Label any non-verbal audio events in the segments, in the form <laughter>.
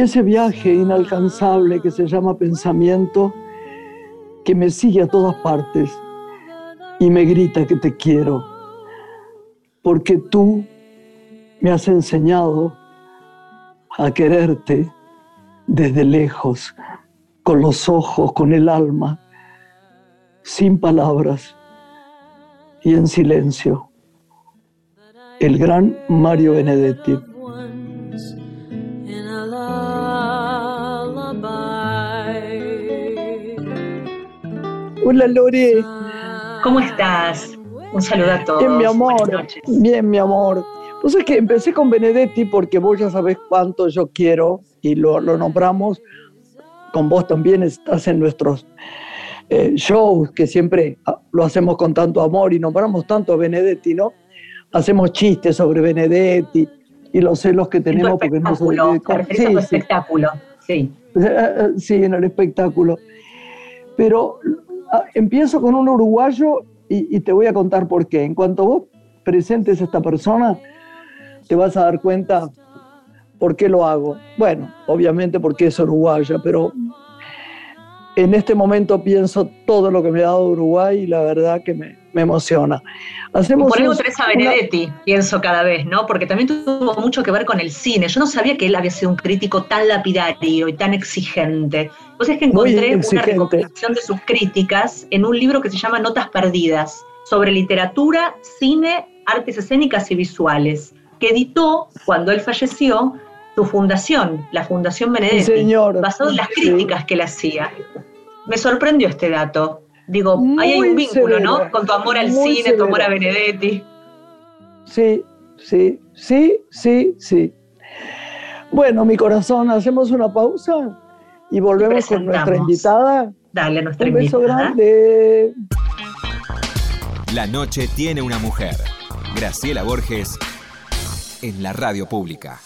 Ese viaje inalcanzable que se llama pensamiento, que me sigue a todas partes y me grita que te quiero, porque tú me has enseñado a quererte desde lejos, con los ojos, con el alma, sin palabras y en silencio. El gran Mario Benedetti. Hola Lore. ¿Cómo estás? Un saludo a todos. Bien, mi amor. Bien, mi amor. Pues es que empecé con Benedetti porque vos ya sabés cuánto yo quiero y lo, nombramos. Con vos también estás en nuestros eh, shows que siempre ah, lo hacemos con tanto amor y nombramos tanto a Benedetti, ¿no? Hacemos chistes sobre Benedetti y los celos que tenemos porque no soy sí, sí. espectáculo, sí. Sí, en el espectáculo. Pero Ah, empiezo con un uruguayo y, te voy a contar por qué. En cuanto vos presentes a esta persona, te vas a dar cuenta por qué lo hago. Bueno, obviamente porque es uruguaya, pero en este momento pienso todo lo que me ha dado Uruguay y la verdad que me, me emociona. Hacemos Por algo Teresa Benedetti, pienso cada vez, ¿no? Porque también tuvo mucho que ver con el cine. Yo no sabía que él había sido un crítico tan lapidario y tan exigente. Pues es que encontré una recopilación de sus críticas en un libro que se llama Notas Perdidas, sobre literatura, cine, artes escénicas y visuales, que editó cuando él falleció su fundación, la Fundación Benedetti, señor. basado en las críticas que él hacía. Me sorprendió este dato. Digo, ahí hay un vínculo, ¿no? Con tu amor al cine, tu amor a Benedetti. Sí, sí, sí, sí, sí. Bueno, mi corazón, hacemos una pausa y volvemos con nuestra invitada. Dale, nuestra un beso grande. La noche tiene una mujer. Graciela Borges en la radio pública.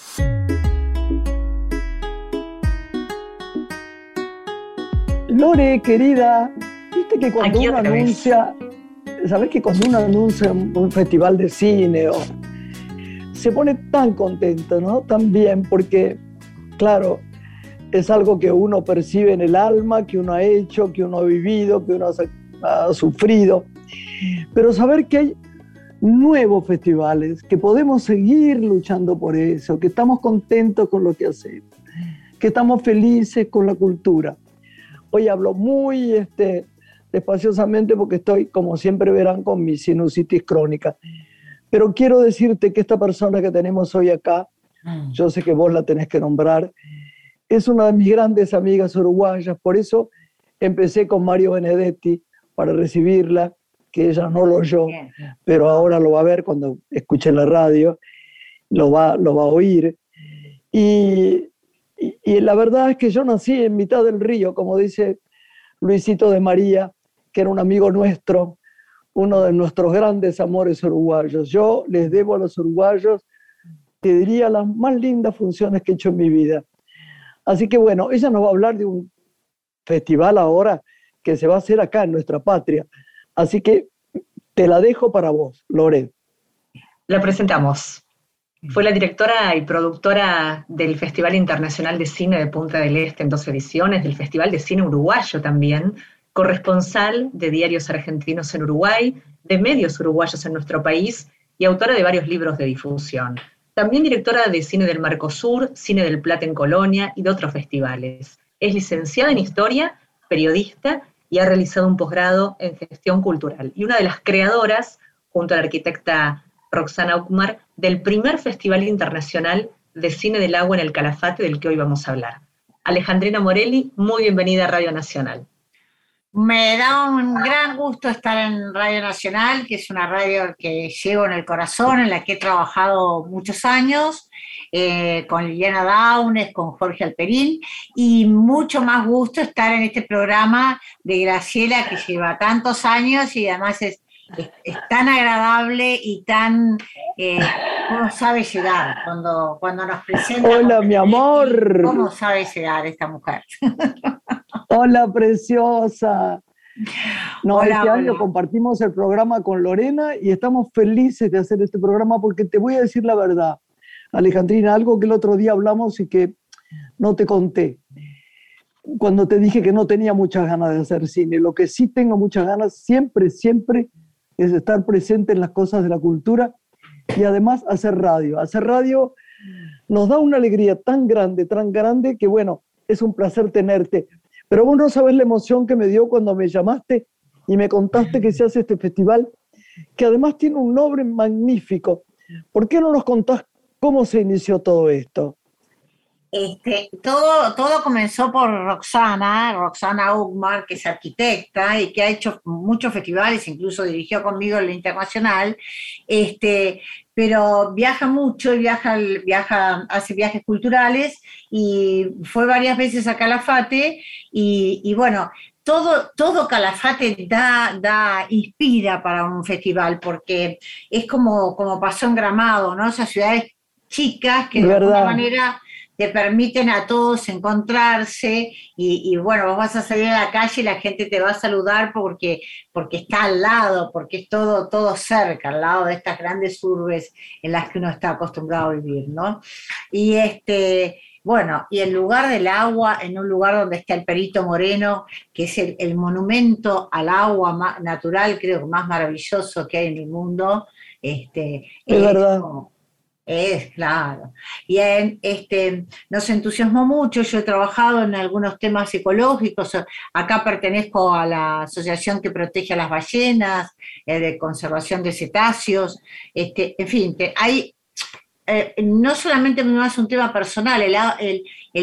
Lore, querida, viste que cuando uno anuncia, ¿sabes que cuando uno anuncia un, festival de cine o, se pone tan contento, ¿no? También porque, claro, es algo que uno percibe en el alma, que uno ha hecho, que uno ha vivido, que uno ha, ha sufrido. Pero saber que hay nuevos festivales, que podemos seguir luchando por eso, que estamos contentos con lo que hacemos, que estamos felices con la cultura. Hoy hablo muy este, despaciosamente porque estoy, como siempre verán, con mi sinusitis crónica. Pero quiero decirte que esta persona que tenemos hoy acá, mm. yo sé que vos la tenés que nombrar, es una de mis grandes amigas uruguayas, por eso empecé con Mario Benedetti para recibirla, que ella no lo oyó, pero ahora lo va a ver cuando escuche la radio, lo va, lo va a oír. Y y, la verdad es que yo nací en mitad del río, como dice Luisito de María, que era un amigo nuestro, uno de nuestros grandes amores uruguayos. Yo les debo a los uruguayos, te diría, las más lindas funciones que he hecho en mi vida. Así que bueno, ella nos va a hablar de un festival ahora que se va a hacer acá en nuestra patria. Así que te la dejo para vos, Lore. La presentamos. Fue la directora y productora del Festival Internacional de Cine de Punta del Este en dos ediciones, del Festival de Cine Uruguayo también, corresponsal de diarios argentinos en Uruguay, de medios uruguayos en nuestro país y autora de varios libros de difusión. También directora de Cine del Sur, Cine del Plata en Colonia y de otros festivales. Es licenciada en Historia, periodista y ha realizado un posgrado en Gestión Cultural. Y una de las creadoras, junto a la arquitecta Roxana Ukmar, del primer Festival Internacional de Cine del Agua en el Calafate del que hoy vamos a hablar. Alejandrina Morelli, muy bienvenida a Radio Nacional. Me da un gran gusto estar en Radio Nacional, que es una radio que llevo en el corazón, en la que he trabajado muchos años, eh, con Liliana Daunes, con Jorge Alperín, y mucho más gusto estar en este programa de Graciela, que lleva tantos años y además es es, tan agradable y tan, eh, ¿cómo sabe llegar cuando, cuando nos presenta? Hola, mi amor. ¿Cómo sabe llegar esta mujer? Hola, preciosa. No, este año compartimos el programa con Lorena y estamos felices de hacer este programa porque te voy a decir la verdad, Alejandrina, algo que el otro día hablamos y que no te conté. Cuando te dije que no tenía muchas ganas de hacer cine, lo que sí tengo muchas ganas siempre, siempre es estar presente en las cosas de la cultura y además hacer radio. Hacer radio nos da una alegría tan grande, tan grande, que bueno, es un placer tenerte. Pero vos no sabes la emoción que me dio cuando me llamaste y me contaste que se hace este festival, que además tiene un nombre magnífico. ¿Por qué no nos contás cómo se inició todo esto? Este, todo, todo comenzó por Roxana, Roxana Ugmar, que es arquitecta y que ha hecho muchos festivales, incluso dirigió conmigo el internacional, este, pero viaja mucho y viaja, viaja, hace viajes culturales y fue varias veces a Calafate y, y bueno, todo, todo Calafate da, da, inspira para un festival, porque es como, como pasó en Gramado, ¿no? Esas ciudades chicas que de alguna manera te permiten a todos encontrarse y, bueno, vos vas a salir a la calle y la gente te va a saludar porque, porque está al lado, porque es todo, todo cerca, al lado de estas grandes urbes en las que uno está acostumbrado a vivir, ¿no? Y este, bueno, y el lugar del agua, en un lugar donde está el Perito Moreno, que es el, monumento al agua natural, creo que más maravilloso que hay en el mundo, este, es, verdad. Es, claro. Y este, nos entusiasmó mucho, yo he trabajado en algunos temas ecológicos, acá pertenezco a la asociación que protege a las ballenas, eh, de conservación de cetáceos, este, en fin, hay eh, no solamente es un tema personal, el,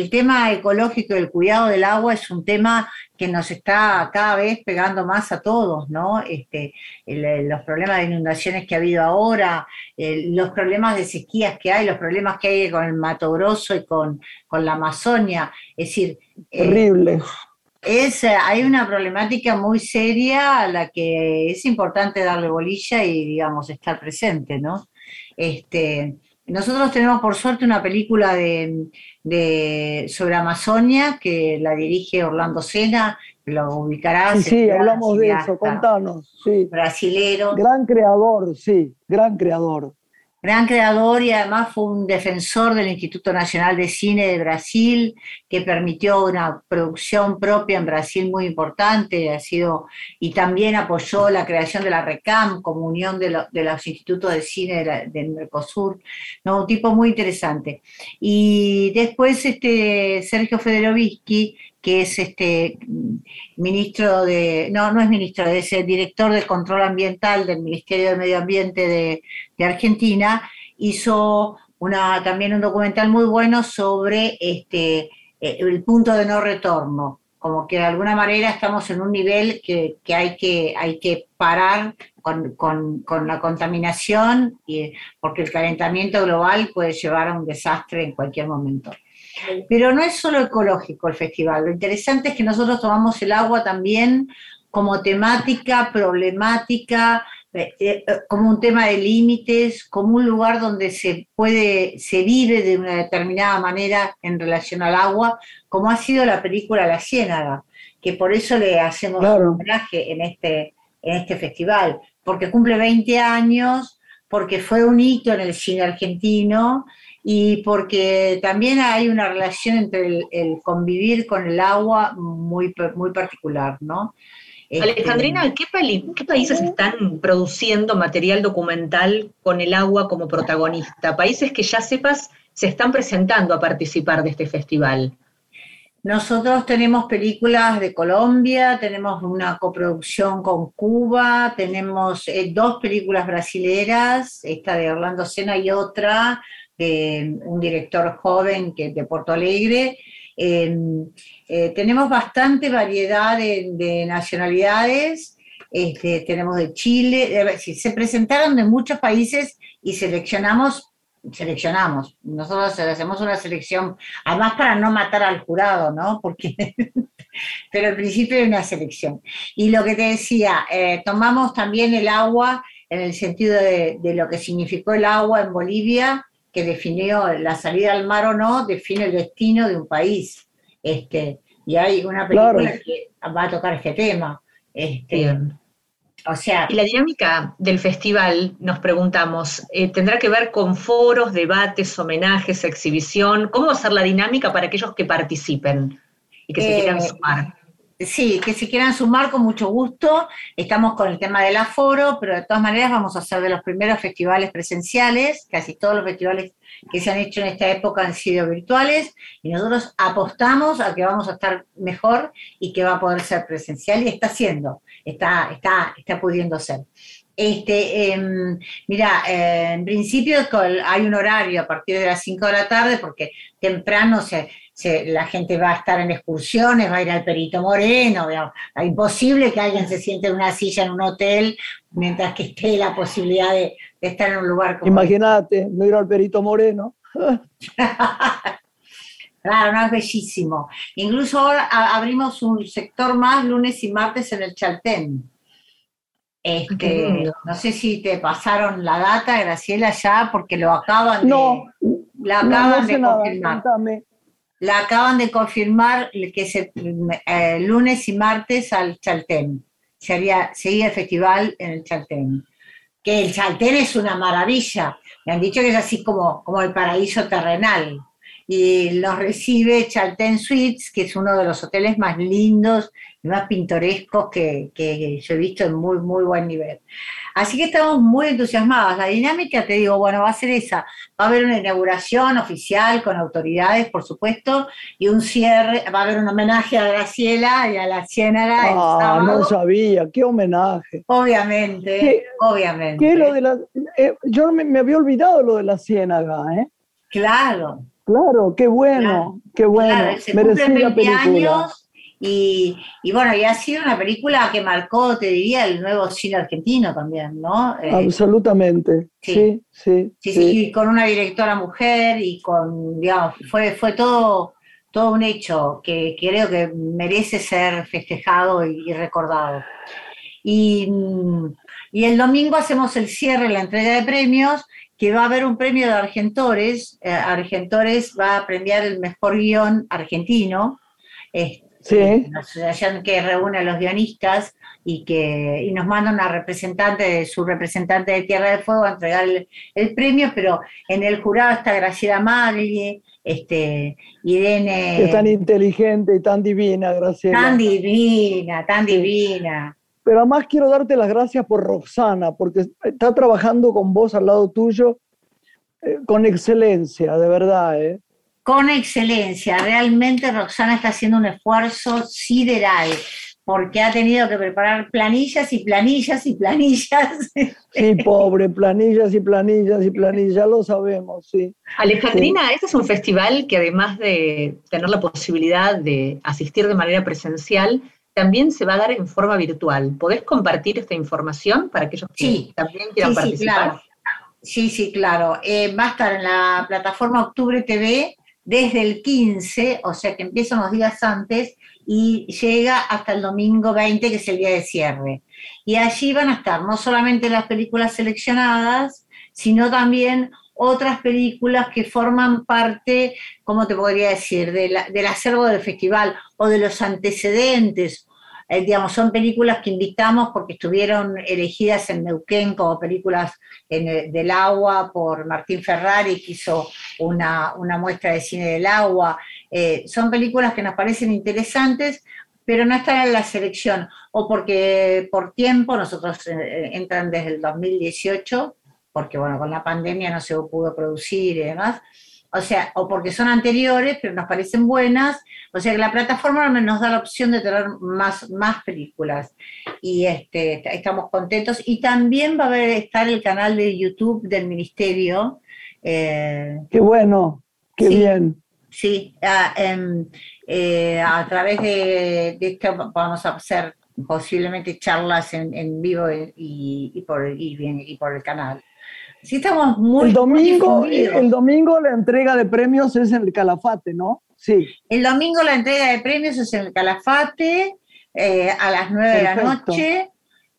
tema ecológico, el cuidado del agua es un tema que nos está cada vez pegando más a todos, ¿no? Este, los problemas de inundaciones que ha habido ahora, los problemas de sequías que hay, los problemas que hay con el Mato Grosso y con, la Amazonia, es decir... Eh, Terrible. es, hay una problemática muy seria a la que es importante darle bolilla y, digamos, estar presente, ¿no? Este, nosotros tenemos por suerte una película de, sobre Amazonia que la dirige Orlando Sena, lo ubicarás. Sí, sí, hablamos de eso, contanos. Sí. Brasilero. Gran creador, sí, gran creador gran creador y además fue un defensor del Instituto Nacional de Cine de Brasil, que permitió una producción propia en Brasil muy importante, ha sido, y también apoyó la creación de la RECAM como unión de, los institutos de cine del Mercosur, ¿no? un tipo muy interesante. Y después este, Sergio Federovisky, que es este ministro de, no, no es ministro, es el director de control ambiental del Ministerio de Medio Ambiente de, Argentina, hizo una, también un documental muy bueno sobre este, eh, el punto de no retorno, como que de alguna manera estamos en un nivel que, hay, que hay que parar con, con, la contaminación, y, porque el calentamiento global puede llevar a un desastre en cualquier momento. Pero no es solo ecológico el festival, lo interesante es que nosotros tomamos el agua también como temática, problemática, eh, eh, como un tema de límites, como un lugar donde se puede, se vive de una determinada manera en relación al agua, como ha sido la película La Ciénaga, que por eso le hacemos un homenaje en este, en este festival, porque cumple 20 años, porque fue un hito en el cine argentino y porque también hay una relación entre el, convivir con el agua muy, muy particular, ¿no? Este, Alejandrina, ¿qué, ¿qué, países están produciendo material documental con el agua como protagonista? Países que ya sepas se están presentando a participar de este festival. Nosotros tenemos películas de Colombia, tenemos una coproducción con Cuba, tenemos eh, dos películas brasileras, esta de Orlando Sena y otra un director joven que de Porto Alegre. Em, eh, tenemos bastante variedad de, nacionalidades, este, tenemos de Chile, se presentaron de muchos países y seleccionamos seleccionamos. Nosotros hacemos una selección, además para no matar al jurado, ¿no? Porque, <laughs> pero al principio hay una selección. Y lo que te decía, eh, tomamos también el agua en el sentido de, lo que significó el agua en Bolivia, que definió la salida al mar o no, define el destino de un país. Este, y hay una película que va a tocar este tema. Este, O sea, y la dinámica del festival, nos preguntamos, eh, ¿tendrá que ver con foros, debates, homenajes, exhibición? ¿Cómo va a ser la dinámica para aquellos que participen y que se quieran eh, sumar? Sí, que se quieran sumar con mucho gusto. Estamos con el tema del aforo, pero de todas maneras vamos a hacer de los primeros festivales presenciales. Casi todos los festivales que se han hecho en esta época han sido virtuales y nosotros apostamos a que vamos a estar mejor y que va a poder ser presencial y está siendo, está, está, está pudiendo ser. Este, em, mira, eh, en principio hay un horario a partir de las 5 de la tarde porque temprano se, la gente va a estar en excursiones, va a ir al Perito Moreno, es imposible que alguien se siente en una silla en un hotel mientras que esté la posibilidad de, estar en un lugar como Imagínate, no ir al Perito Moreno. <laughs> claro, no es bellísimo. Incluso ahora abrimos un sector más lunes y martes en el Chaltén. Este, no sé si te pasaron la data, Graciela, ya, porque lo acaban de, la acaban de confirmar. La acaban de confirmar que se eh, lunes y martes al Chaltén. Sería, seguía el festival en el Chaltén. Que el Chaltén es una maravilla. Me han dicho que es así como, como el paraíso terrenal. Y los recibe Chaltén Suites, que es uno de los hoteles más lindos y más pintorescos que, que yo he visto en muy, muy buen nivel. Así que estamos muy entusiasmados. La dinámica, te digo, bueno, va a ser esa. Va a haber una inauguración oficial con autoridades, por supuesto, y un cierre, va a haber un homenaje a Graciela y a la Ciénaga. Ah, no sabía, qué homenaje. Obviamente, obviamente. ¿qué lo de la, eh, yo me, había olvidado lo de la Ciénaga, ¿eh? Claro. Claro, qué bueno, qué bueno. Claro, la película. Y, bueno, y ha sido una película que marcó, te diría, el nuevo cine argentino también, ¿no? Eh, Absolutamente, sí sí, sí sí, Y con una directora mujer y con, digamos, fue, fue todo, todo un hecho que creo que merece ser festejado y, recordado. Y, y, el domingo hacemos el cierre, la entrega de premios, que va a haber un premio de Argentores. Eh, Argentores va a premiar el mejor guion argentino. Este, sí. asociación que reúne a los guionistas y que y nos manda una representante, su representante de Tierra del Fuego a entregar el, premio, pero en el jurado está Graciela Magli, este, Irene... Es tan inteligente y tan divina, Graciela. Tan divina, tan divina. Pero además quiero darte las gracias por Roxana, porque está trabajando con vos al lado tuyo eh, con excelencia, de verdad. ¿eh? con excelencia. Realmente Roxana está haciendo un esfuerzo sideral porque ha tenido que preparar planillas y planillas y planillas. Sí, pobre, planillas y planillas y planillas, ya lo sabemos, sí. Alejandrina, este es un festival que además de tener la posibilidad de asistir de manera presencial, también se va a dar en forma virtual. ¿Podés compartir esta información para aquellos que también quieran participar? Sí, claro. Sí, sí, claro. Eh, va a estar en la plataforma Octubre TV desde el 15, o sea que empieza unos días antes y llega hasta el domingo 20, que es el día de cierre. Y allí van a estar no solamente las películas seleccionadas, sino también otras películas que forman parte, ¿cómo te podría decir?, del acervo del festival o de los antecedentes eh, digamos, son películas que invitamos porque estuvieron elegidas en Neuquén como películas en del agua por Martín Ferrari, que hizo una, muestra de cine del agua. Eh, son películas que nos parecen interesantes, pero no están en la selección, o porque por tiempo, nosotros eh, entran desde el 2018, porque bueno, con la pandemia no se pudo producir y demás, o sea, o porque son anteriores, pero nos parecen buenas, o sea que la plataforma nos da la opción de tener más, más películas y este, estamos contentos. Y también va a haber, estar el canal de YouTube del Ministerio. Eh, qué bueno, qué bien. Sí, a, em, eh, a través de, esto vamos a hacer posiblemente charlas en, vivo y, por, y por el canal. Sí, estamos muy. El domingo, el domingo la entrega de premios es en el Calafate, ¿no? Sí. El domingo la entrega de premios es en el Calafate eh, a las 9 de la noche.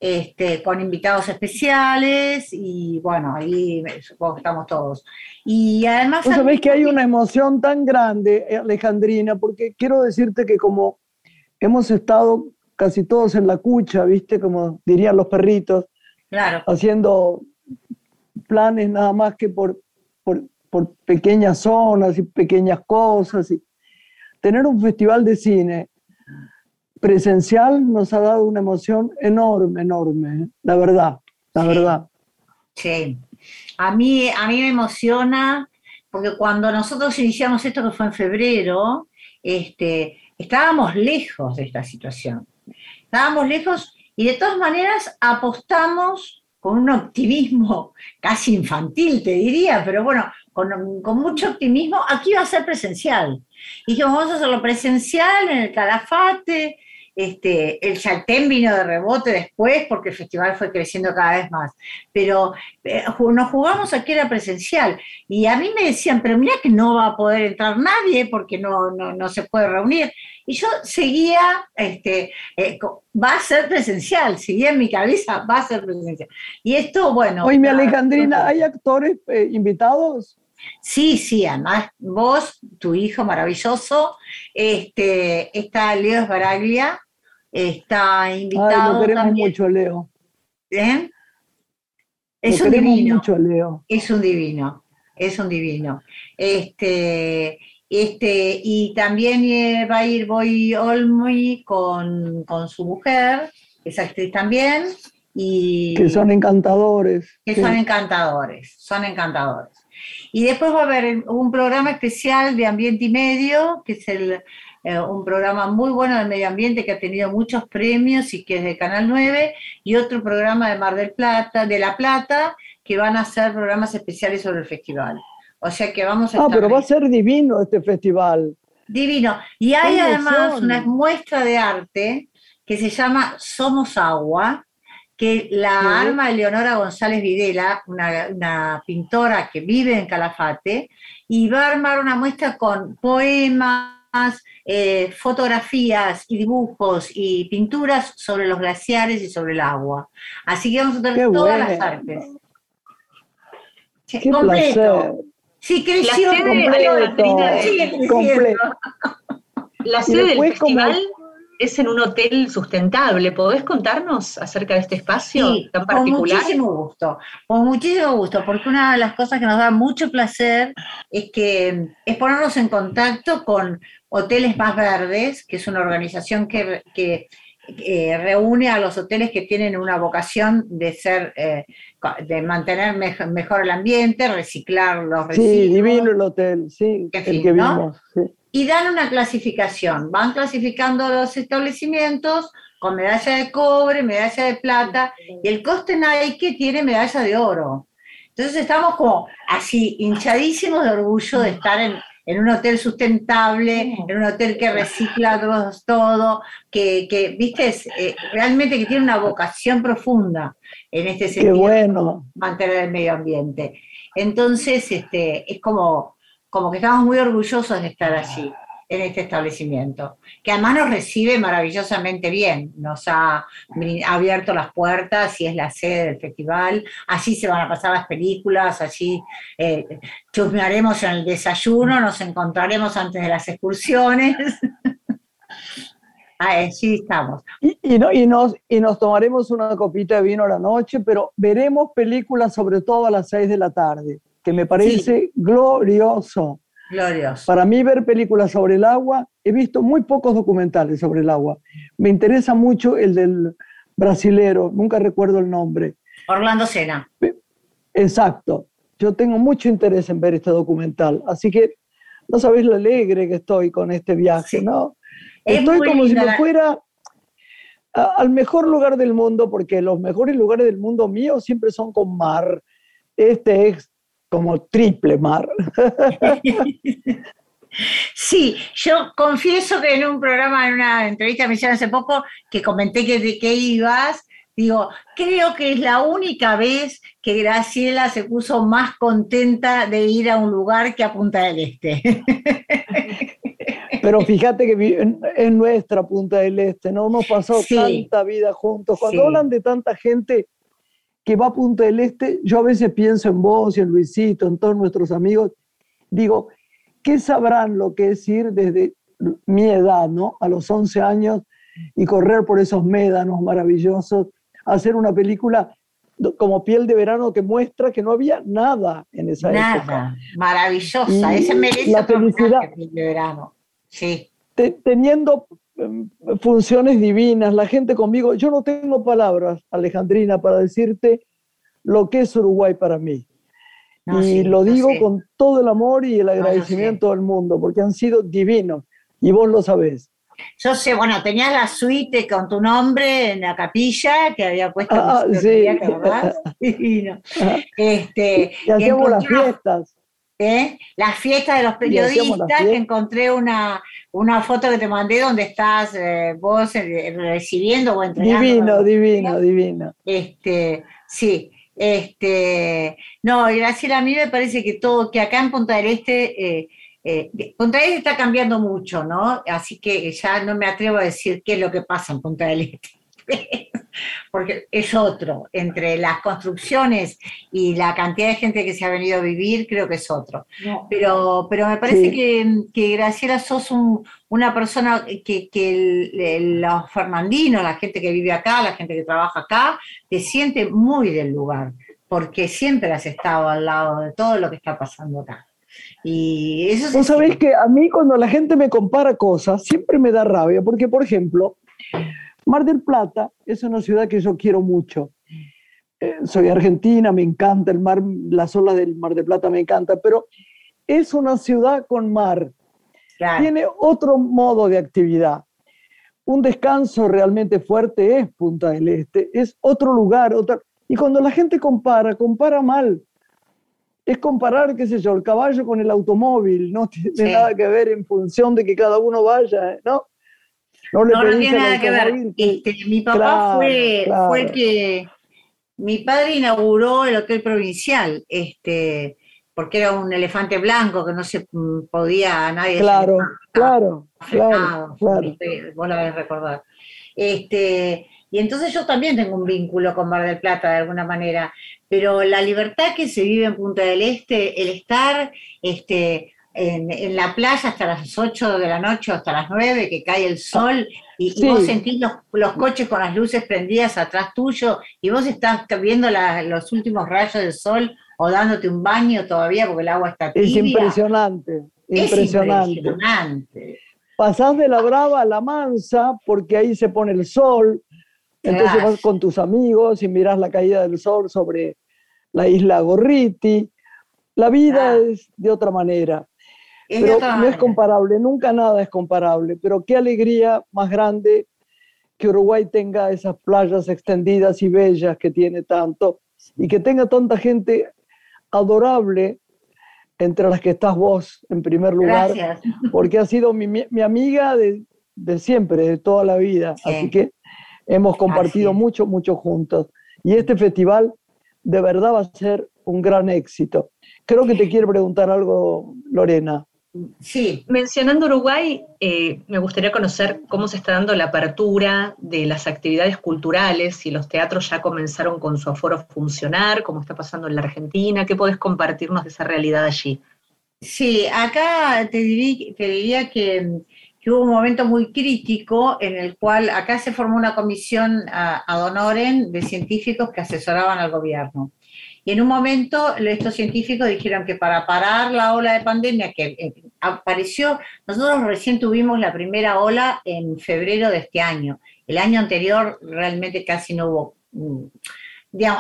Este, con invitados especiales y bueno, ahí supongo que estamos todos. Y además... Vos sabés que hay una emoción tan grande, Alejandrina, porque quiero decirte que como hemos estado casi todos en la cucha, ¿viste? Como dirían los perritos. Claro. Haciendo planes nada más que por, por, por pequeñas zonas y pequeñas cosas. Y tener un festival de cine presencial nos ha dado una emoción enorme, enorme, ¿eh? la verdad, la verdad. Sí, a mí, a mí me emociona porque cuando nosotros iniciamos esto, que fue en febrero, este, estábamos lejos de esta situación. Estábamos lejos y de todas maneras apostamos con un optimismo casi infantil, te diría, pero bueno, con, mucho optimismo, aquí va a ser presencial. Y dijimos, vamos a hacerlo presencial en el Calafate, este, el Chaltén vino de rebote después porque el festival fue creciendo cada vez más. Pero eh, nos jugamos aquí era presencial. Y a mí me decían, pero mira que no va a poder entrar nadie porque no, no, se puede reunir. Y yo seguía, este, eh, va a ser presencial, seguía en mi cabeza, va a ser presencial. Y esto, bueno. Oye, mi Alejandrina, ¿hay actores eh, invitados? Sí, sí, además vos, tu hijo maravilloso, este, está Leo Esbaraglia, está invitado. Ay, lo queremos mucho, Leo. ¿Eh? Es un divino. Mucho, Leo. Es un divino, es un divino. Este, este, y también eh, va a ir Boy Olmi con, con su mujer, es actriz también. Y, que son encantadores. Que son encantadores, son encantadores. Y después va a haber un programa especial de Ambiente y Medio, que es el, eh, un programa muy bueno de medio ambiente que ha tenido muchos premios y que es de Canal 9, y otro programa de Mar del Plata, de La Plata, que van a ser programas especiales sobre el festival. O sea que vamos a... Ah, pero va a ser divino este festival. Divino. Y hay además una muestra de arte que se llama Somos Agua, que la arma Leonora González Videla, una, pintora que vive en Calafate, y va a armar una muestra con poemas, eh, fotografías y dibujos y pinturas sobre los glaciares y sobre el agua. Así que vamos a tener todas las artes. Qué completo. Sí, creció completo. completo. La sede del festival es en un hotel sustentable. ¿Podés contarnos acerca de este espacio tan particular? Con muchísimo gusto, con muchísimo gusto, porque una de las cosas que nos da mucho placer es que es ponernos en contacto con Hoteles Más Verdes, que es una organización que, reúne a los hoteles que tienen una vocación de ser, eh, de mantener mejor el ambiente, reciclar los residuos. Sí, divino el hotel, sí, el que vimos. Sí y dan una clasificación. Van clasificando los establecimientos con medalla de cobre, medalla de plata, y el coste Nike tiene medalla de oro. Entonces estamos como así hinchadísimos de orgullo de estar en, un hotel sustentable, en un hotel que recicla todo, que, que viste, eh, realmente que tiene una vocación profunda en este sentido. Qué bueno. Mantener el medio ambiente. Entonces, este, es como como que estamos muy orgullosos de estar allí, en este establecimiento, que además nos recibe maravillosamente bien, nos ha abierto las puertas y es la sede del festival, allí se van a pasar las películas, allí eh, chusmearemos en el desayuno, nos encontraremos antes de las excursiones. <laughs> Allí estamos. Y, y, nos, y nos tomaremos una copita de vino a la noche, pero veremos películas sobre todo a las seis de la tarde que me parece glorioso. Glorioso. Para mí ver películas sobre el agua, he visto muy pocos documentales sobre el agua. Me interesa mucho el del brasilero, nunca recuerdo el nombre. Orlando Sena. Exacto. Yo tengo mucho interés en ver este documental, así que no sabéis lo alegre que estoy con este viaje, ¿no? estoy como si me fuera al mejor lugar del mundo, porque los mejores lugares del mundo mío siempre son con mar. Este es como triple mar. <laughs> Sí, yo confieso que en un programa, en una entrevista me hicieron hace poco, que comenté que de qué ibas, digo, creo que es la única vez que Graciela se puso más contenta de ir a un lugar que a Punta del Este. <laughs> Pero fíjate que en, nuestra Punta del Este, ¿no? Hemos pasado tanta vida juntos. Cuando hablan de tanta gente, que va a Punta del Este, yo a veces pienso en vos y en Luisito, en todos nuestros amigos, digo, ¿qué sabrán lo que es ir desde mi edad, ¿no? A los 11 años, y correr por esos médanos maravillosos, hacer una película como piel de verano que muestra que no había nada en esa nada. época. Maravillosa, ese merece la felicidad. Piel de verano. Sí. teniendo funciones divinas, la gente conmigo, yo no tengo palabras, Alejandrina, para decirte lo que es Uruguay para mí. y lo digo con todo el amor y el agradecimiento del mundo, porque han sido divinos, y vos lo sabés. Yo sé, bueno, tenías la suite con tu nombre en la capilla que había puesto. Ah, sí. <laughs> Este, y hacíamos las fiestas. ¿Eh? Las fiestas de los periodistas, que encontré una, una foto que te mandé donde estás eh, vos eh, recibiendo o entregando. Divino, divino, divino. Este, sí. Este, no, Graciela, a mí me parece que todo, que acá en Punta del Este eh, Punta del Este está cambiando mucho, ¿no? Así que ya no me atrevo a decir qué es lo que pasa en Punta del Este. <laughs> Porque es otro. Entre las construcciones y la cantidad de gente que se ha venido a vivir, creo que es otro. Pero, pero me parece que, que, Graciela sos una persona que, que los fernandinos, la gente que vive acá, la gente que trabaja acá, te siente muy del lugar, porque siempre has estado al lado de todo lo que está pasando acá. Y eso Vos sabés que a mí cuando la gente me compara cosas, siempre me da rabia, porque por ejemplo, Mar del Plata es una ciudad que yo quiero mucho. Eh, soy argentina, me encanta el mar, las olas del Mar del Plata me encanta, pero es una ciudad con mar. Tiene otro modo de actividad. Un descanso realmente fuerte es Punta del Este, es otro lugar, otra... y cuando la gente compara, compara mal es comparar, qué sé yo, el caballo con el automóvil, no tiene nada que ver en función de que cada uno vaya, ¿no? No, no, tiene nada que ver. Este, mi papá fue, fue, el que, mi padre inauguró el hotel provincial, este, porque era un elefante blanco que no se mm, podía nadie. Claro, claro, claro, claro. Vos lo debes recordar. Este, y entonces yo también tengo un vínculo con Mar del Plata de alguna manera, pero la libertad que se vive en Punta del Este, el estar este, en, la playa hasta las 8 de la noche o hasta las 9, que cae el sol, y, vos sentís los, coches con las luces prendidas atrás tuyo, y vos estás viendo los últimos rayos del sol o dándote un baño todavía porque el agua está tibia. Es impresionante, impresionante. impresionante. Pasás de la brava a la mansa porque ahí se pone el sol, entonces vas con tus amigos y mirás la caída del sol sobre la isla Gorriti. La vida es de otra manera. Pero no es comparable, nunca nada es comparable. Pero qué alegría más grande que Uruguay tenga esas playas extendidas y bellas que tiene tanto y que tenga tanta gente adorable entre las que estás vos en primer lugar, porque ha sido mi, amiga de, siempre, de toda la vida. Así que hemos compartido mucho, mucho juntos. Y este festival de verdad va a ser un gran éxito. Creo que te quiero preguntar algo, Lorena. Sí. Mencionando Uruguay, eh, me gustaría conocer cómo se está dando la apertura de las actividades culturales, si los teatros ya comenzaron con su aforo a funcionar, cómo está pasando en la Argentina, ¿qué podés compartirnos de esa realidad allí? Sí, acá te diría que que hubo un momento muy crítico en el cual acá se formó una comisión a, Donoren de científicos que asesoraban al gobierno. Y en un momento estos científicos dijeron que para parar la ola de pandemia que eh, apareció, nosotros recién tuvimos la primera ola en febrero de este año. El año anterior realmente casi no hubo... Mm,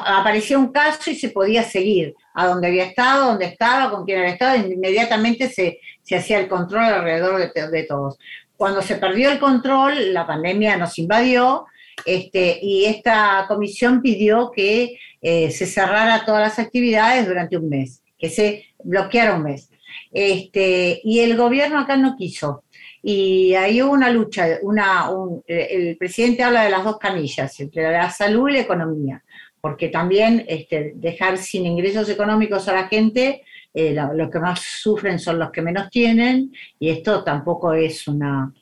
apareció un caso y se podía seguir a donde había estado, donde estaba, con quién había estado, inmediatamente se, se hacía el control alrededor de, todos. Cuando se perdió el control, la pandemia nos invadió este, y esta comisión pidió que eh, se cerrara todas las actividades durante un mes, que se bloqueara un mes. Este, y el gobierno acá no quiso. Y ahí hubo una lucha, una, el presidente habla de las dos camillas, entre la salud y la economía, porque también este, dejar sin ingresos económicos a la gente eh, los que más sufren son los que menos tienen y esto tampoco es una,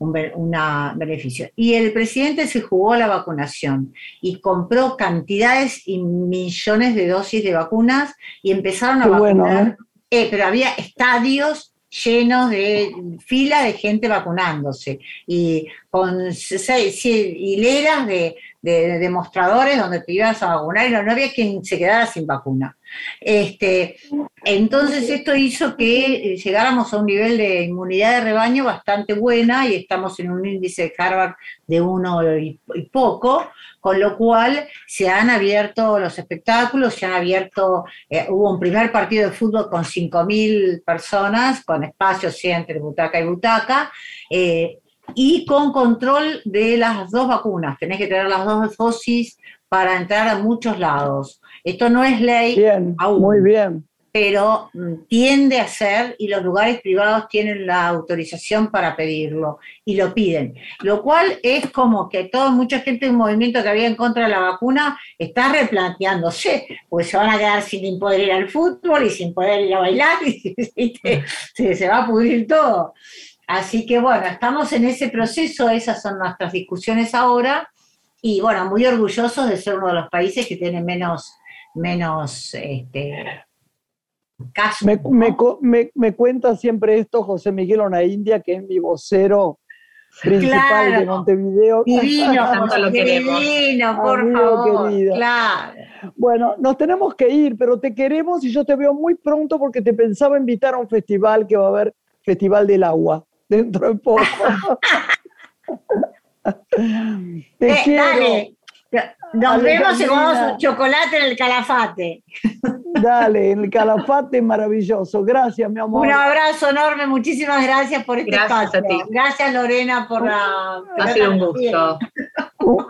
un beneficio. Y el presidente se jugó la vacunación y compró cantidades y millones de dosis de vacunas y empezaron a vacunar. ¿eh? Eh, pero había estadios llenos de fila de gente vacunándose y con seis, hileras de, de, demostradores donde te ibas a vacunar y no, había quien se quedara sin vacuna. Este, entonces esto hizo que llegáramos a un nivel de inmunidad de rebaño bastante buena y estamos en un índice de Harvard de uno y, poco, con lo cual se han abierto los espectáculos, se han abierto, eh, hubo un primer partido de fútbol con 5.000 personas, con espacios entre butaca y butaca, eh, y con control de las dos vacunas. Tenés que tener las dos dosis para entrar a muchos lados. Esto no es ley bien, Muy bien. Pero mm, tiende a ser y los lugares privados tienen la autorización para pedirlo y lo piden. Lo cual es como que toda mucha gente un movimiento que había en contra de la vacuna está replanteándose, pues se van a quedar sin poder ir al fútbol y sin poder ir a bailar <laughs> y, se, se va a pudrir todo. Así que bueno, estamos en ese proceso, esas son nuestras discusiones ahora y bueno, muy orgullosos de ser uno de los países que tiene menos, menos este, casos. Me, cuenta siempre esto José Miguel Ona India, que es mi vocero principal de Montevideo. Divino, divino, por favor. Claro. Bueno, nos tenemos que ir, pero te queremos y yo te veo muy pronto porque te pensaba invitar a un festival que va a haber Festival del Agua <laughs> dentro de poco. <laughs> Te eh, quiero. Nos vemos y vamos chocolate en el calafate. Dale, en el calafate maravilloso. Gracias, mi amor. Un abrazo enorme, muchísimas gracias por este gracias A ti. Gracias, Lorena, por la. Ha sido un gusto.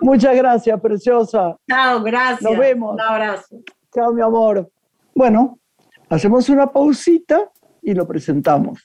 Muchas gracias, preciosa. Chao, gracias. Nos vemos. Un abrazo. Chao, mi amor. Bueno, hacemos una pausita y lo presentamos.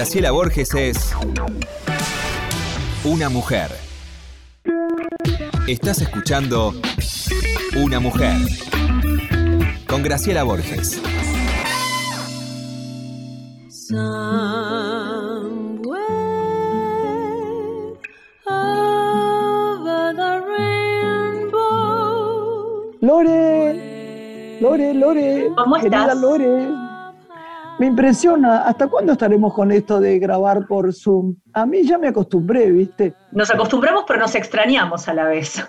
Graciela Borges es una mujer. Estás escuchando Una mujer con Graciela Borges. Lore, Lore, Lore, ¿Cómo estás? Lore. Me impresiona, ¿hasta cuándo estaremos con esto de grabar por Zoom? A mí ya me acostumbré, ¿viste? Nos acostumbramos, pero nos extrañamos a la vez.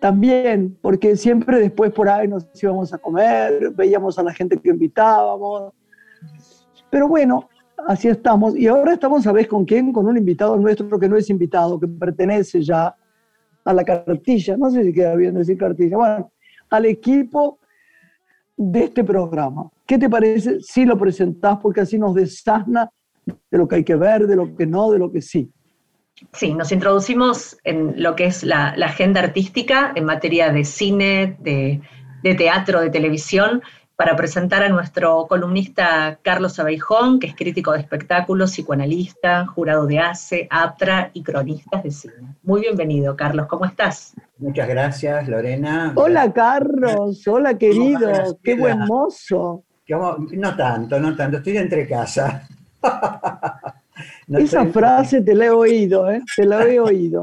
También, porque siempre después por ahí nos íbamos a comer, veíamos a la gente que invitábamos. Pero bueno, así estamos. Y ahora estamos, ¿sabés con quién? Con un invitado nuestro que no es invitado, que pertenece ya a la cartilla, no sé si queda bien decir cartilla, bueno, al equipo de este programa. ¿Qué te parece si lo presentás? Porque así nos desasna de lo que hay que ver, de lo que no, de lo que sí. Sí, nos introducimos en lo que es la, la agenda artística en materia de cine, de, de teatro, de televisión, para presentar a nuestro columnista Carlos Abeijón, que es crítico de espectáculos, psicoanalista, jurado de ACE, APTRA y cronistas de cine. Muy bienvenido, Carlos, ¿cómo estás? Muchas gracias, Lorena. Hola, Carlos. Hola, querido. Qué buen mozo. No tanto, no tanto. Estoy entre casa. <laughs> No Esa frase te la he oído, ¿eh? Te la he oído.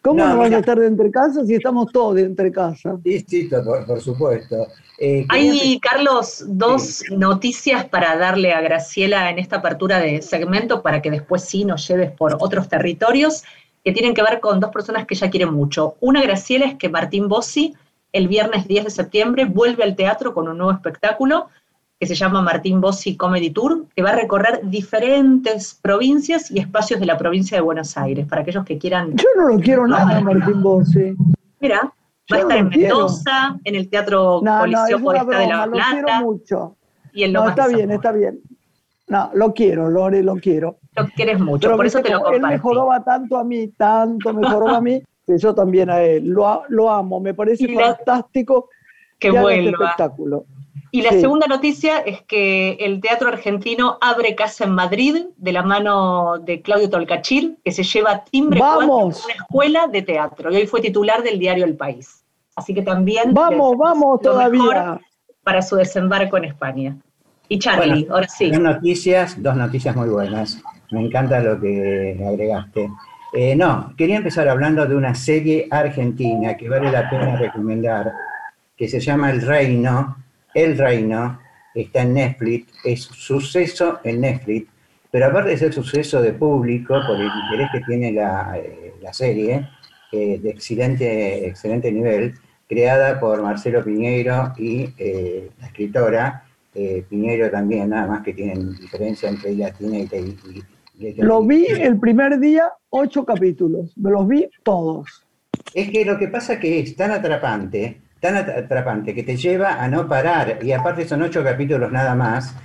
¿Cómo no, vas a estar de entre casa si estamos todos de entre casa? Sí, sí, por, por supuesto. Eh, Hay, Carlos, dos noticias para darle a Graciela en esta apertura de segmento para que después sí nos lleves por otros territorios que tienen que ver con dos personas que ella quiere mucho. Una, Graciela, es que Martín Bossi el viernes 10 de septiembre vuelve al teatro con un nuevo espectáculo que se llama Martín Bossi Comedy Tour, que va a recorrer diferentes provincias y espacios de la provincia de Buenos Aires, para aquellos que quieran... Yo no lo quiero nada, Martín Bossi. Mira, Va a estar en Mendoza, en el Teatro no, Coliseo no, de la Lo quiero mucho. Y en no, está bien, está bien. No, lo quiero, Lore, lo quiero. Lo quieres mucho, por eso te lo comparto. Él me joroba tanto a mí, tanto me joroba a mí, yo también a él. Lo, lo amo, me parece fantástico que, este vuelva. Este espectáculo. Y la sí. segunda noticia es que el Teatro Argentino abre casa en Madrid de la mano de Claudio Tolcachir, que se lleva timbre ¡Vamos! una escuela de teatro y hoy fue titular del diario El País. Así que también... Vamos, vamos todavía. Para su desembarco en España. Y Charlie, bueno, ahora sí. Dos noticias, dos noticias muy buenas. Me encanta lo que agregaste. Eh, no, quería empezar hablando de una serie argentina que vale la pena recomendar, que se llama El Reino. El Reino está en Netflix, es suceso en Netflix, pero aparte de ser suceso de público, por el interés que tiene la, eh, la serie, eh, de excelente, excelente nivel, creada por Marcelo Piñeiro y la escritora Piñeiro también, nada más que tienen diferencia entre latina y, y, Lo vi el primer día, ocho capítulos, me los vi todos. Es que lo que pasa es que es tan atrapante, tan atrapante, que te lleva a no parar, y aparte son ocho capítulos nada más,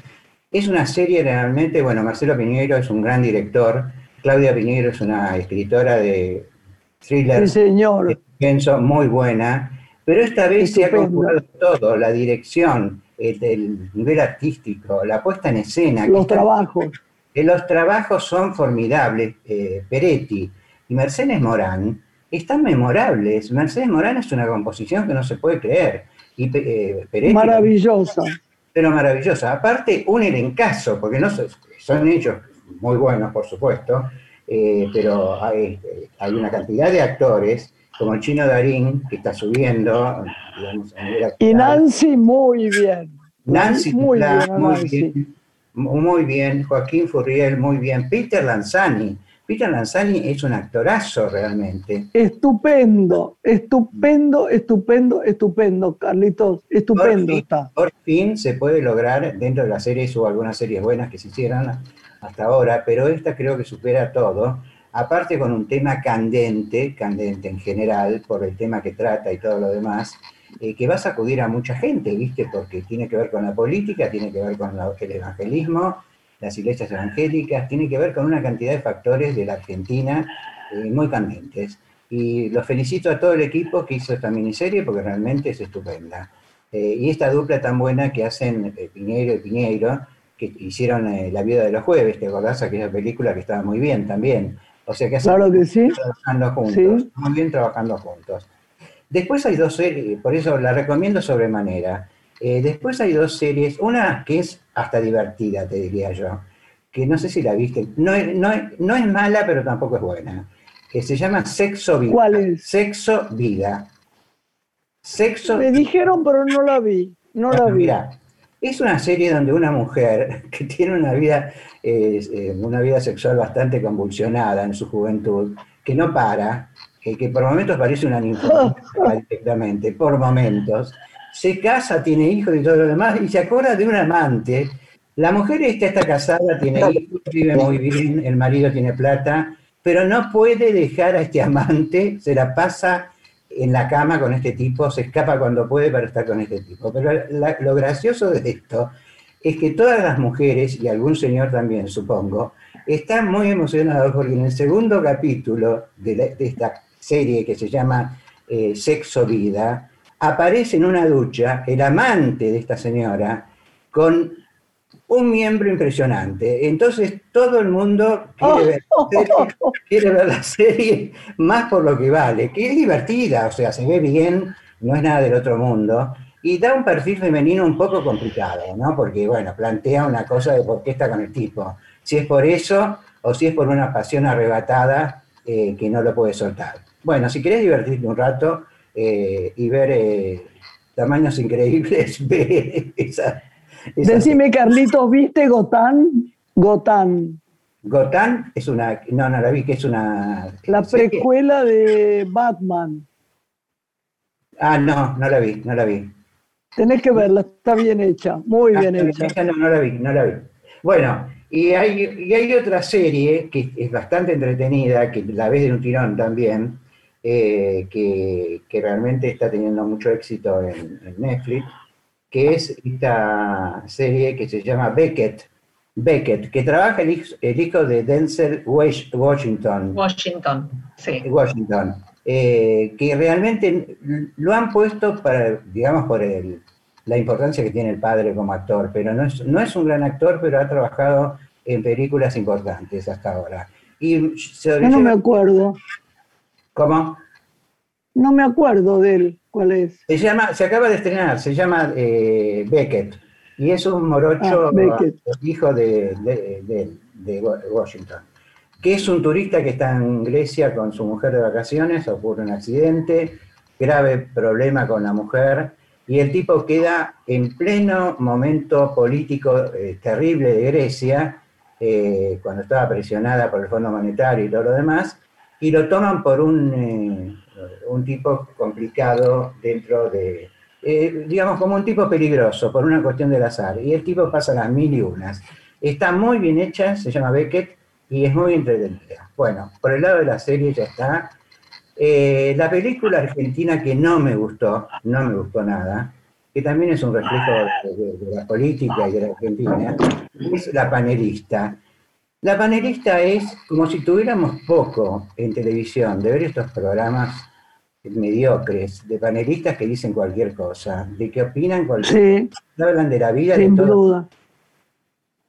es una serie realmente, bueno, Marcelo Piñeiro es un gran director, Claudia Piñeiro es una escritora de thriller, sí, señor. pienso, muy buena, pero esta vez se ha conjugado todo, la dirección, el, el, nivel artístico, la puesta en escena. Los trabajos. Está, los trabajos son formidables. Eh, Peretti y Mercedes Morán están memorables. Mercedes Morán es una composición que no se puede creer. Y eh, Peretti, maravillosa. Pero maravillosa. Aparte, un elencazo, porque no son, son hechos muy buenos, por supuesto, eh, pero hay, hay una cantidad de actores como el chino Darín, que está subiendo. Digamos, y Nancy muy bien. Nancy, muy, Pla, bien, muy Nancy. bien. Muy bien. Joaquín Furriel, muy bien. Peter Lanzani. Peter Lanzani es un actorazo realmente. Estupendo, estupendo, estupendo, estupendo, Carlitos. Estupendo por fin, está. Por fin se puede lograr dentro de las series o algunas series buenas que se hicieron hasta ahora, pero esta creo que supera todo aparte con un tema candente, candente en general, por el tema que trata y todo lo demás, eh, que va a sacudir a mucha gente, ¿viste? Porque tiene que ver con la política, tiene que ver con la, el evangelismo, las iglesias evangélicas, tiene que ver con una cantidad de factores de la Argentina eh, muy candentes. Y los felicito a todo el equipo que hizo esta miniserie porque realmente es estupenda. Eh, y esta dupla tan buena que hacen Piñeiro y Piñeiro, que hicieron eh, La vida de los jueves, ¿te acordás? Aquella película que estaba muy bien también. O sea que claro que sí. trabajando juntos, muy bien trabajando juntos. Después hay dos series, por eso la recomiendo sobremanera. Eh, después hay dos series, una que es hasta divertida, te diría yo, que no sé si la viste, no es, no no es mala, pero tampoco es buena, que se llama Sexo Vida. ¿Cuál es? Sexo Vida. Sexo. Me dijeron, pero no la vi. No la vi. es una serie donde una mujer <laughs> que tiene una vida, eh, una vida sexual bastante convulsionada en su juventud, que no para, que, por momentos parece una ninfa <laughs> directamente, por momentos, se casa, tiene hijos y todo lo demás, y se acuerda de un amante. La mujer esta está casada, tiene hijos, vive muy bien, el marido tiene plata, pero no puede dejar a este amante, se la pasa en la cama con este tipo, se escapa cuando puede para estar con este tipo. Pero lo gracioso de esto es que todas las mujeres, y algún señor también, supongo, están muy emocionados porque en el segundo capítulo de, esta serie que se llama eh, Sexo Vida, aparece en una ducha el amante de esta señora con un miembro impresionante. Entonces todo el mundo <laughs> quiere ver, la serie más por lo que vale, que es divertida, o sea, se ve bien, no es nada del otro mundo, y da un perfil femenino un poco complicado, ¿no? Porque, bueno, plantea una cosa de por qué está con el tipo. Si es por eso o si es por una pasión arrebatada eh, que no lo puede soltar. Bueno, si querés divertirte un rato eh, y ver eh, tamaños increíbles, <laughs> ve esa Decime, Carlitos, ¿viste Gotán? Gotán. Gotán es una. No, no la vi, que es una. La precuela de Batman. Ah, no, no la vi, no la vi. Tenés que verla, está bien hecha, muy ah, bien hecha. No, no la vi, no la vi. Bueno, y hay, y hay otra serie que es bastante entretenida, que la ves de un tirón también, eh, que, que, realmente está teniendo mucho éxito en Netflix, que es esta serie que se llama Beckett, Beckett, que trabaja el hijo, de Denzel Washington. Washington, sí. Washington. Eh, que realmente lo han puesto para, digamos, por el, la importancia que tiene el padre como actor, pero no es, no es un gran actor, pero ha trabajado en películas importantes hasta ahora. Y Yo no me acuerdo. ¿Cómo? No me acuerdo de él. ¿Cuál es? Se, llama, se acaba de estrenar, se llama eh, Beckett. Y es un morocho ah, hijo de, de, Washington. Que es un turista que está en Grecia con su mujer de vacaciones, ocurre un accidente, grave problema con la mujer, y el tipo queda en pleno momento político eh, terrible de Grecia, eh, cuando estaba presionada por el Fondo Monetario y todo lo demás, y lo toman por un un tipo complicado dentro de, eh, digamos, como un tipo peligroso por una cuestión del azar. Y el tipo pasa las mil y unas. Está muy bien hecha, se llama Beckett y es muy entretenida. Bueno, por el lado de la serie ya está. Eh, la película argentina que no me gustó, no me gustó nada, que también es un reflejo de la política y de la Argentina, es La Panelista. La panelista es como si tuviéramos poco en televisión de ver estos programas mediocres, de panelistas que dicen cualquier cosa, de que opinan cualquier cosa, hablan de la vida, sin de todo. duda.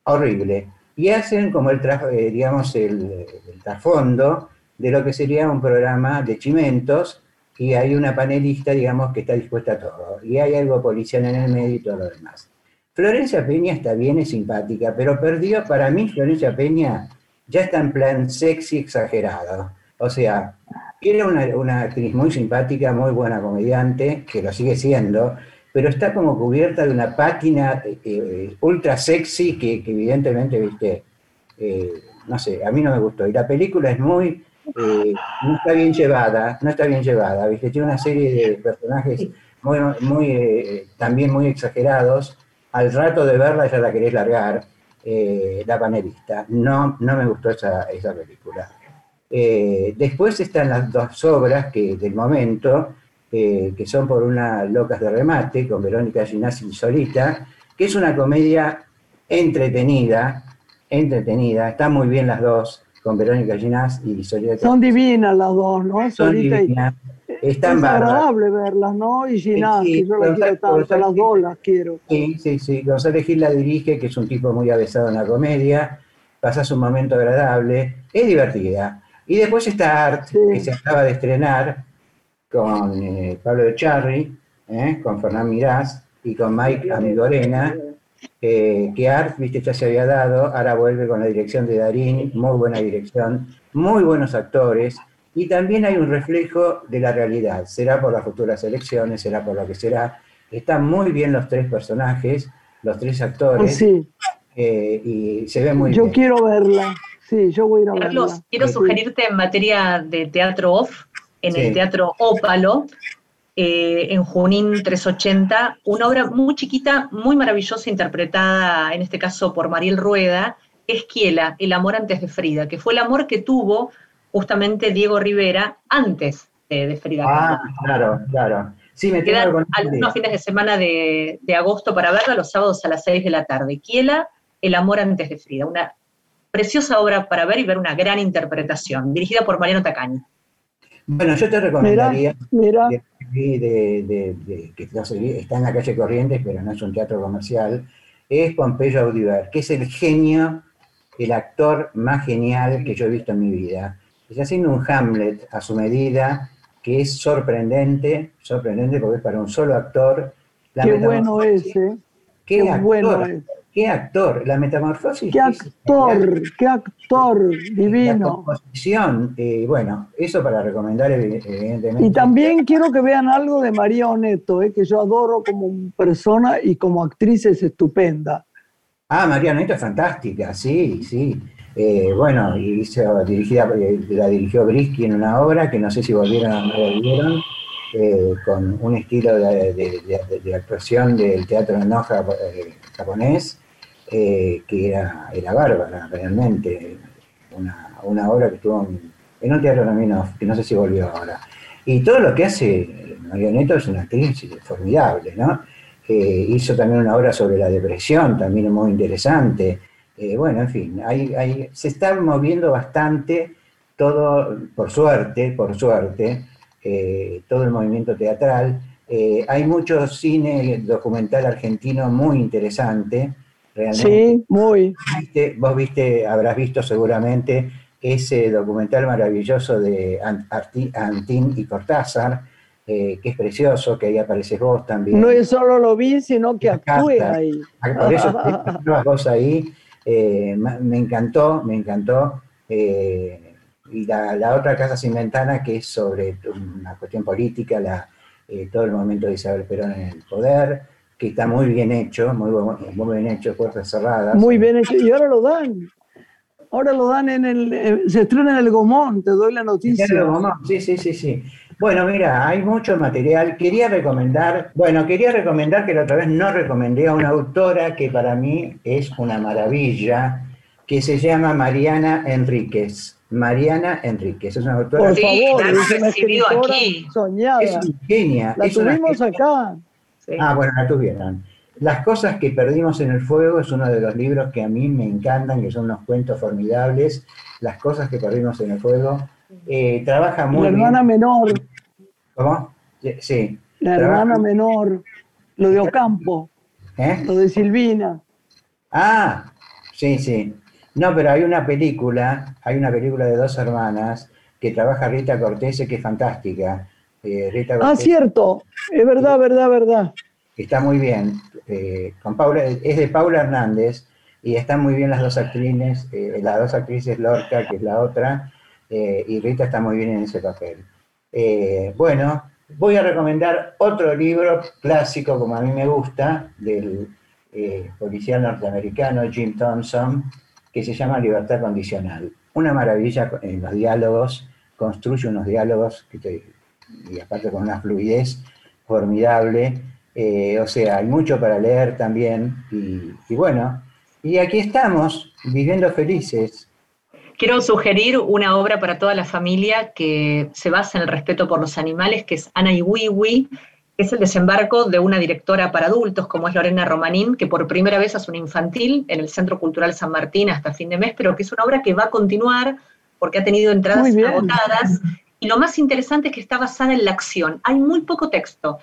Horrible. Y hacen como el, eh, digamos, el, trasfondo de lo que sería un programa de chimentos y hay una panelista, digamos, que está dispuesta a todo. Y hay algo policial en el medio y todo lo demás. Florencia Peña está bien, es simpática, pero perdió, para mí Florencia Peña ya está en plan sexy exagerado. O sea, era una, actriz muy simpática, muy buena comediante, que lo sigue siendo, pero está como cubierta de una pátina eh, eh, ultra sexy que, evidentemente, viste, eh, no sé, a mí no me gustó. Y la película es muy, no está bien llevada, no está bien llevada, viste, tiene una serie de personajes muy, muy también muy exagerados al rato de verla ya la querés largar, eh, La panelista. No, no me gustó esa, película. Eh, después están las dos obras que del momento, eh, que son por una Locas de Remate, con Verónica Ginasi solita, que es una comedia entretenida, entretenida, están muy bien las dos, con Verónica Ginás y Solita. Son divinas las dos, ¿no? Son divinas. Están es agradable verlas, ¿no? Y Ginás, yo las quiero tanto, las dos las quiero. Sí, sí, sí. González Gil la dirige, que es un tipo muy avesado en la comedia. Pasas un momento agradable, es divertida. Y después está Art, que se acaba de estrenar con eh, Pablo de Charri, eh, con Fernán Mirás y con Mike Amigorena, eh, que Art, viste, ya se había dado, ahora vuelve con la dirección de Darín, muy buena dirección, muy buenos actores, y también hay un reflejo de la realidad, será por las futuras elecciones, será por lo que será. Están muy bien los tres personajes, los tres actores, sí. Eh, y se ve muy yo bien. Yo quiero verla, sí, yo voy a ir a Carlos, quiero sugerirte en materia de teatro off, en el Teatro Ópalo, eh, en Junín 380, una obra muy chiquita, muy maravillosa, interpretada en este caso por Mariel Rueda, Esquiela, El amor antes de Frida, que fue el amor que tuvo justamente Diego Rivera antes de, Frida. Ah, claro, claro. Sí, me quedan algunos fines de semana de, agosto para verla, los sábados a las 6 de la tarde. Kiela, El amor antes de Frida, una preciosa obra para ver y ver una gran interpretación, dirigida por Mariano Tacañi. Bueno, yo te recomendaría, mira, De, que está en la calle Corrientes, pero no es un teatro comercial, es Pompeyo Audiver, que es el genio, el actor más genial que yo he visto en mi vida. Está haciendo un Hamlet a su medida, que es sorprendente, sorprendente porque es para un solo actor. Qué bueno es, ¿eh? Qué, bueno es. Qué actor, la metamorfosis. Qué actor, qué actor divino. La composición, eh, bueno, eso para recomendar evidentemente. Y también quiero que vean algo de María Oneto, eh, que yo adoro como persona y como actriz es estupenda. Ah, María Oneto es fantástica, sí, sí. Eh, bueno, hizo, dirigida, eh, la dirigió Brisky en una obra que no sé si volvieron o no volvieron, eh, con un estilo de, actuación del teatro de Noja japonés, que era, era bárbara realmente. Una, una obra que estuvo en, un teatro también que no sé si volvió ahora. Y todo lo que hace Marioneto es una actriz formidable, ¿no? hizo también una obra sobre la depresión, también muy interesante. Eh, bueno, en fin, hay, se está moviendo bastante todo, por suerte, por suerte, eh, todo el movimiento teatral. Eh, hay mucho cine documental argentino muy interesante. Realmente. Sí, muy. Vos viste, habrás visto seguramente ese documental maravilloso de Antín y Cortázar, que es precioso, que ahí apareces vos también. No es solo lo vi, sino que actué ahí. Por eso <laughs> vos ahí. Eh, me encantó, me encantó. Eh, y la, otra Casa Sin Ventana, que es sobre una cuestión política, la, eh, todo el momento de Isabel Perón en el poder, que está muy bien hecho, muy, muy bien hecho, puertas cerradas. Muy bien hecho, y ahora lo dan. Ahora lo dan en el. Se estrena en el Gomón, te doy la noticia. Sí, sí, sí, sí. Bueno, mira, hay mucho material. Quería recomendar, bueno, quería recomendar que la otra vez no recomendé a una autora que para mí es una maravilla, que se llama Mariana Enríquez. Mariana Enríquez, es una autora. Por favor, es una escritora aquí. soñada. Es genia. La tuvimos acá. Ah, bueno, la tuvieron. Las cosas que perdimos en el fuego es uno de los libros que a mí me encantan, que son unos cuentos formidables. Las cosas que perdimos en el fuego eh, trabaja muy La hermana menor. ¿Cómo? Sí. La hermana menor. Lo de Ocampo. ¿Eh? Lo de Silvina. Ah, sí, sí. No, pero hay una película, hay una película de dos hermanas que trabaja Rita Cortese que es fantástica. Eh, Rita ah, cierto. Es verdad, verdad, verdad. Está muy bien. con Paula, es de Paula Hernández y están muy bien las dos actrices, las dos actrices Lorca, que es la otra, eh, y Rita está muy bien en ese papel. Eh, bueno, voy a recomendar otro libro clásico, como a mí me gusta, del eh, policial norteamericano Jim Thompson, que se llama Libertad Condicional. Una maravilla en los diálogos, construye unos diálogos y aparte con una fluidez formidable. o sea, hay mucho para leer también. y bueno, y aquí estamos, viviendo felices, Quiero sugerir una obra para toda la familia que se basa en el respeto por los animales, que es Ana y Wiwi, que es el desembarco de una directora para adultos, como es Lorena Romanín, que por primera vez hace un infantil en el Centro Cultural San Martín hasta fin de mes, pero que es una obra que va a continuar porque ha tenido entradas agotadas y lo más interesante es que está basada en la acción. Hay muy poco texto.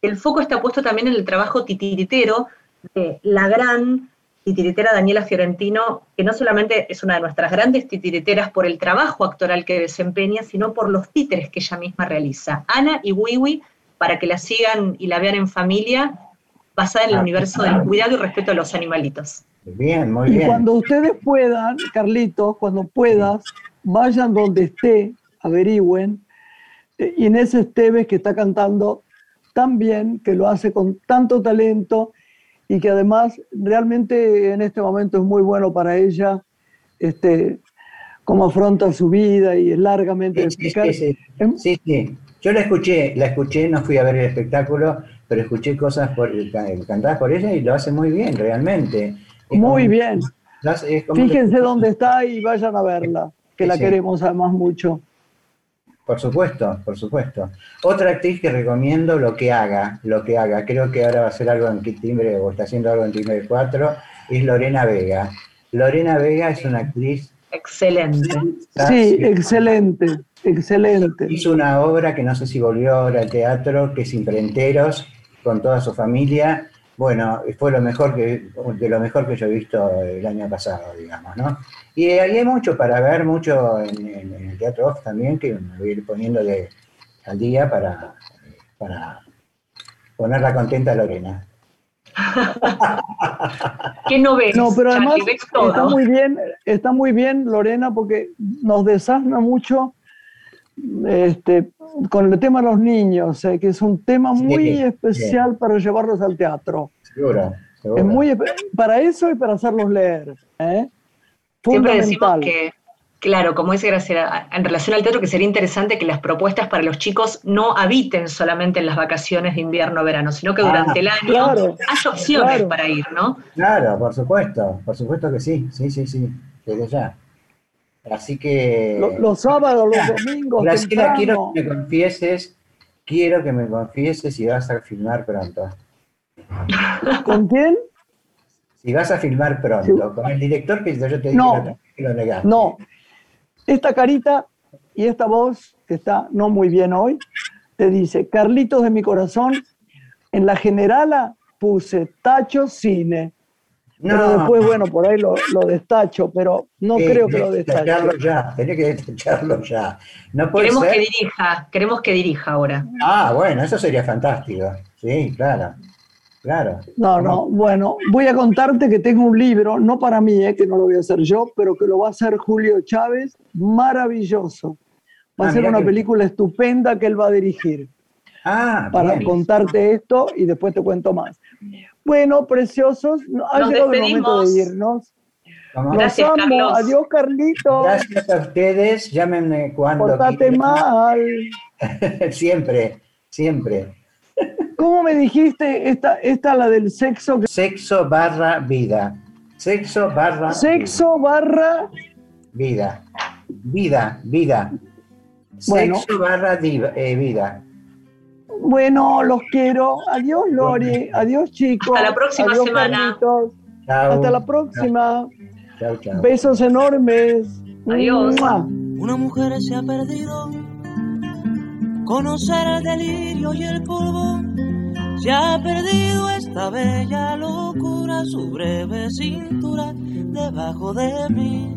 El foco está puesto también en el trabajo titiritero de la gran titiritera Daniela Fiorentino, que no solamente es una de nuestras grandes titiriteras por el trabajo actoral que desempeña, sino por los títeres que ella misma realiza. Ana y Wiwi, para que la sigan y la vean en familia, basada en el ah, universo del cuidado y respeto a los animalitos. Bien, muy bien. Y cuando ustedes puedan, Carlitos, cuando puedas, vayan donde esté, averigüen. Eh, Inés Esteves, que está cantando tan bien, que lo hace con tanto talento y que además realmente en este momento es muy bueno para ella, este, cómo afronta su vida y es largamente sí, Sí, sí, Yo la escuché, la escuché, no fui a ver el espectáculo, pero escuché cosas por, cantadas por ella y lo hace muy bien, realmente. muy bien. Fíjense dónde está y vayan a verla, que la queremos además mucho. Por supuesto, por supuesto. Otra actriz que recomiendo lo que haga, lo que haga, creo que ahora va a hacer algo en Timbre o está haciendo algo en Timbre 4, es Lorena Vega. Lorena Vega es una actriz Excelente. Sí, excelente, excelente. Hizo una obra que no sé si volvió ahora al teatro, que es Imprenteros, con toda su familia. Bueno, fue lo mejor que, de lo mejor que yo he visto el año pasado, digamos, ¿no? Y ahí hay mucho para ver, mucho en, el Teatro Off también, que me voy a ir poniendo al día para, para ponerla contenta a Lorena. ¿Qué no ves? No, pero además está muy bien, está muy bien Lorena porque nos desasna mucho este, con el tema de los niños, eh, que es un tema muy especial para llevarlos al teatro. Seguro, Es muy para eso y para hacerlos leer. ¿eh? Siempre decimos que, claro, como dice Graciela, en relación al teatro, que sería interesante que las propuestas para los chicos no habiten solamente en las vacaciones de invierno-verano, sino que durante el ah, año haya opciones para ir, ¿no? Claro, por supuesto, por supuesto que sí, sí, sí, sí, desde ya. Así que... Los, sábados, los domingos. Graciela, quiero que me confieses, quiero que me confieses si vas a filmar pronto. ¿Con quién? Si vas a filmar pronto, con el director que yo te no, que lo negaste. No, esta carita y esta voz, que está no muy bien hoy, te dice, Carlitos de mi corazón, en la generala puse Tacho Cine. Pero después, bueno, por ahí lo, destacho, pero no creo que lo destache. ya, tenés que destacharlo ya. queremos que dirija, queremos que dirija ahora. Ah, bueno, eso sería fantástico. Sí, claro. Claro. No, no, bueno, voy a contarte que tengo un libro, no para mí, eh, que no lo voy a hacer yo, pero que lo va a hacer Julio Chávez, maravilloso. Va a ah, ser una película estupenda que él va a dirigir. Ah, para contarte esto y después te cuento más. Bueno, preciosos, ha llegado el momento de irnos. Gracias, Carlos. Adiós, Carlitos. Gracias a ustedes. Llámenme cuando Portate mal. <laughs> siempre, siempre. ¿Cómo me dijiste esta, esta la del sexo? Sexo barra vida. Sexo barra. Sexo barra. Vida. Vida, vida. Sexo barra eh, vida. Bueno, los quiero. Adiós, Lori. Adiós, chicos. Hasta la próxima semana. Hasta la próxima. Chao, chao. Besos enormes. Adiós. Una mujer se ha perdido. Conocer el delirio y el polvo se ha perdido esta bella locura, su breve cintura debajo de mí.